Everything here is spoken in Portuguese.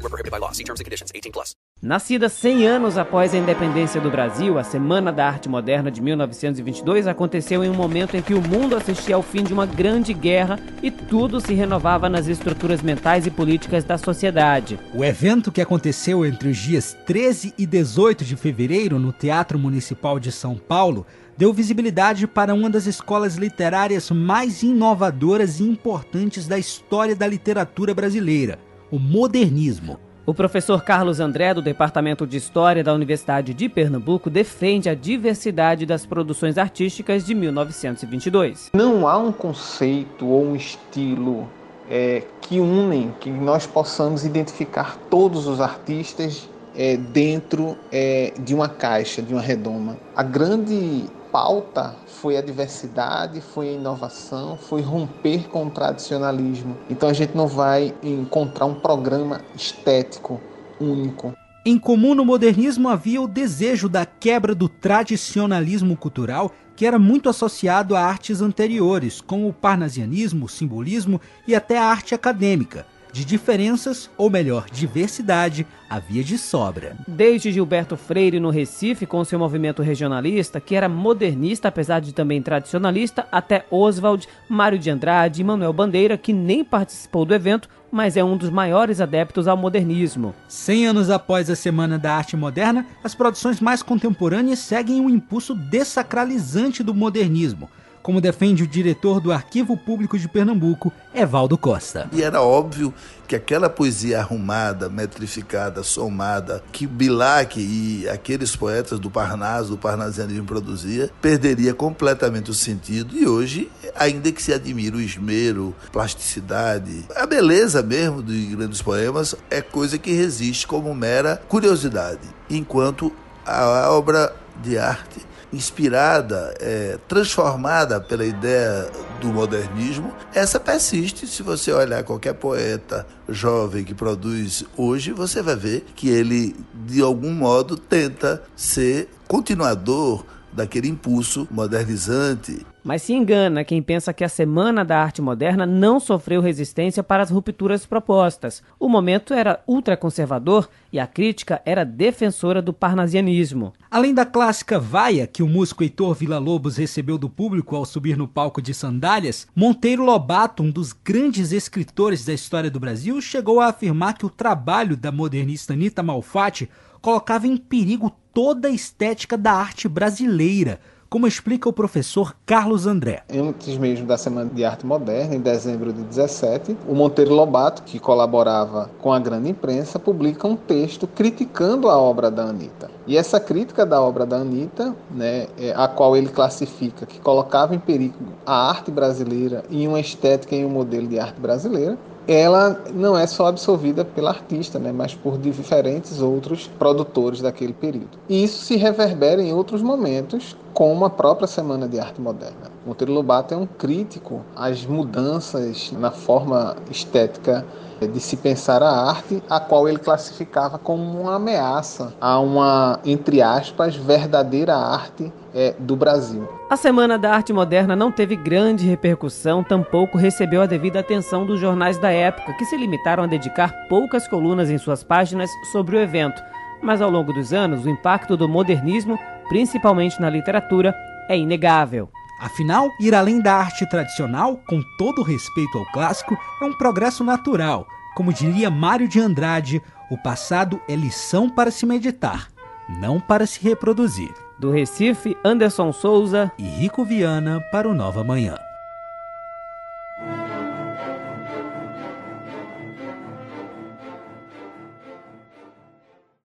Group. Void were prohibited by law. See terms and conditions. 18 plus. Nascida 100 anos após a independência do Brasil, a Semana da Arte Moderna de 1922 aconteceu em um momento em que o mundo assistia ao fim de uma grande guerra e tudo se renovava nas estruturas mentais e políticas da sociedade. O evento que aconteceu entre os dias 13 e 18 de fevereiro no Teatro Municipal de São Paulo deu visibilidade para uma das escolas literárias mais inovadoras e importantes da história da literatura brasileira, o modernismo. O professor Carlos André, do Departamento de História da Universidade de Pernambuco, defende a diversidade das produções artísticas de 1922. Não há um conceito ou um estilo é, que unem, que nós possamos identificar todos os artistas é, dentro é, de uma caixa, de uma redoma. A grande pauta foi a diversidade, foi a inovação, foi romper com o tradicionalismo. Então a gente não vai encontrar um programa estético único. Em comum no modernismo havia o desejo da quebra do tradicionalismo cultural que era muito associado a artes anteriores, como o parnasianismo, o simbolismo e até a arte acadêmica. De diferenças, ou melhor, diversidade, havia de sobra. Desde Gilberto Freire no Recife, com seu movimento regionalista, que era modernista, apesar de também tradicionalista, até Oswald, Mário de Andrade e Manuel Bandeira, que nem participou do evento, mas é um dos maiores adeptos ao modernismo. Cem anos após a Semana da Arte Moderna, as produções mais contemporâneas seguem um impulso dessacralizante do modernismo como defende o diretor do Arquivo Público de Pernambuco, Evaldo Costa. E era óbvio que aquela poesia arrumada, metrificada, somada, que Bilac e aqueles poetas do Parnaso, do Parnasianismo produzia, perderia completamente o sentido. E hoje, ainda que se admire o esmero, plasticidade, a beleza mesmo de grandes poemas é coisa que resiste como mera curiosidade, enquanto a obra de arte inspirada, é, transformada pela ideia do modernismo, essa persiste. Se você olhar qualquer poeta jovem que produz hoje, você vai ver que ele, de algum modo, tenta ser continuador daquele impulso modernizante. Mas se engana quem pensa que a Semana da Arte Moderna não sofreu resistência para as rupturas propostas. O momento era ultraconservador e a crítica era defensora do parnasianismo. Além da clássica vaia que o músico Heitor Villa-Lobos recebeu do público ao subir no palco de sandálias, Monteiro Lobato, um dos grandes escritores da história do Brasil, chegou a afirmar que o trabalho da modernista Anita Malfatti colocava em perigo toda a estética da arte brasileira, como explica o professor Carlos André. Antes mesmo da Semana de Arte Moderna, em dezembro de 17, o Monteiro Lobato, que colaborava com a grande imprensa, publica um texto criticando a obra da Anitta. E essa crítica da obra da Anitta, né, é, a qual ele classifica que colocava em perigo a arte brasileira e uma estética em um modelo de arte brasileira, ela não é só absorvida pela artista, né, mas por diferentes outros produtores daquele período. E isso se reverbera em outros momentos, como a própria Semana de Arte Moderna. Monteiro Lobato é um crítico às mudanças na forma estética de se pensar a arte, a qual ele classificava como uma ameaça a uma, entre aspas, verdadeira arte é, do Brasil. A Semana da Arte Moderna não teve grande repercussão, tampouco recebeu a devida atenção dos jornais da época, que se limitaram a dedicar poucas colunas em suas páginas sobre o evento. Mas ao longo dos anos, o impacto do modernismo, principalmente na literatura, é inegável. Afinal, ir além da arte tradicional, com todo respeito ao clássico, é um progresso natural, Como diria Mário de Andrade, o passado é lição para se meditar, não para se reproduzir. Do Recife, Anderson Souza e Rico Viana para o Nova Manhã.